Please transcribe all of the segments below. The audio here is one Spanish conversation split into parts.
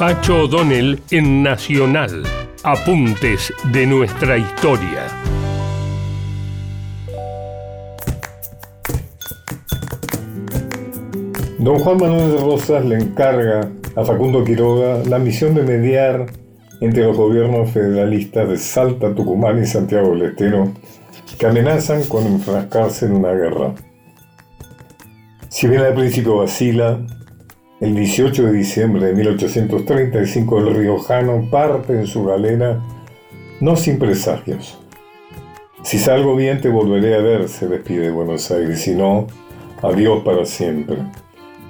Pacho O'Donnell en Nacional. Apuntes de nuestra historia. Don Juan Manuel de Rosas le encarga a Facundo Quiroga la misión de mediar entre los gobiernos federalistas de Salta, Tucumán y Santiago del Estero, que amenazan con enfrascarse en una guerra. Si bien al principio vacila, el 18 de diciembre de 1835 el riojano parte en su galera, no sin presagios. Si salgo bien te volveré a ver, se despide Buenos Aires, si no, adiós para siempre.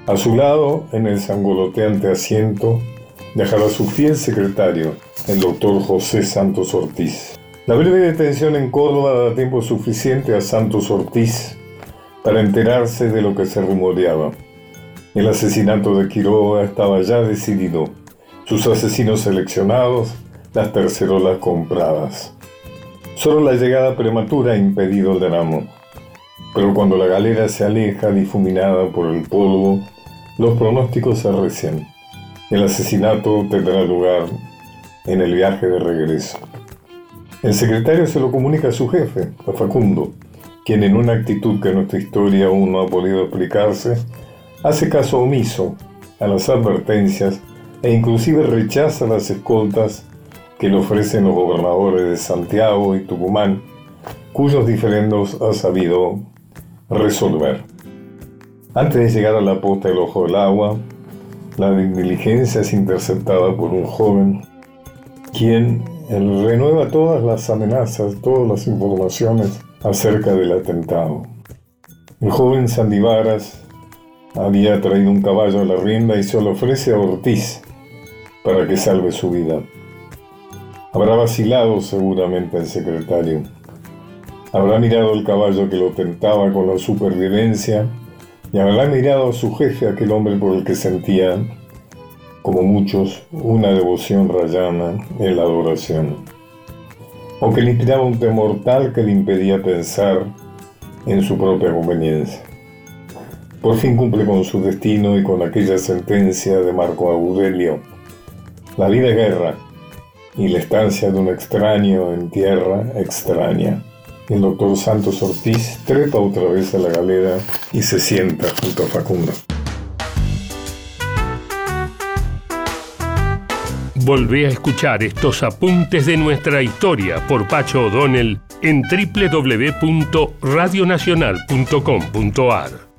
A su lado, en el sangoloteante asiento, dejará su fiel secretario, el doctor José Santos Ortiz. La breve detención en Córdoba da tiempo suficiente a Santos Ortiz para enterarse de lo que se rumoreaba. El asesinato de Quiroga estaba ya decidido, sus asesinos seleccionados, las tercerolas compradas. Solo la llegada prematura ha impedido el drama. Pero cuando la galera se aleja difuminada por el polvo, los pronósticos se arrecian. El asesinato tendrá lugar en el viaje de regreso. El secretario se lo comunica a su jefe, a Facundo, quien en una actitud que nuestra historia aún no ha podido explicarse, hace caso omiso a las advertencias e inclusive rechaza las escoltas que le ofrecen los gobernadores de Santiago y Tucumán, cuyos diferendos ha sabido resolver. Antes de llegar a la posta del ojo del agua, la diligencia es interceptada por un joven quien renueva todas las amenazas, todas las informaciones acerca del atentado. El joven Sandivaras había traído un caballo a la rienda y se lo ofrece a Ortiz para que salve su vida. Habrá vacilado seguramente el secretario. Habrá mirado el caballo que lo tentaba con la supervivencia y habrá mirado a su jefe, aquel hombre por el que sentía, como muchos, una devoción rayana en la adoración. Aunque le inspiraba un temor tal que le impedía pensar en su propia conveniencia. Por fin cumple con su destino y con aquella sentencia de Marco Aurelio. La vida es guerra y la estancia de un extraño en tierra extraña. El doctor Santos Ortiz trepa otra vez a la galera y se sienta junto a Facundo. Volvé a escuchar estos apuntes de nuestra historia por Pacho O'Donnell en www.radionacional.com.ar.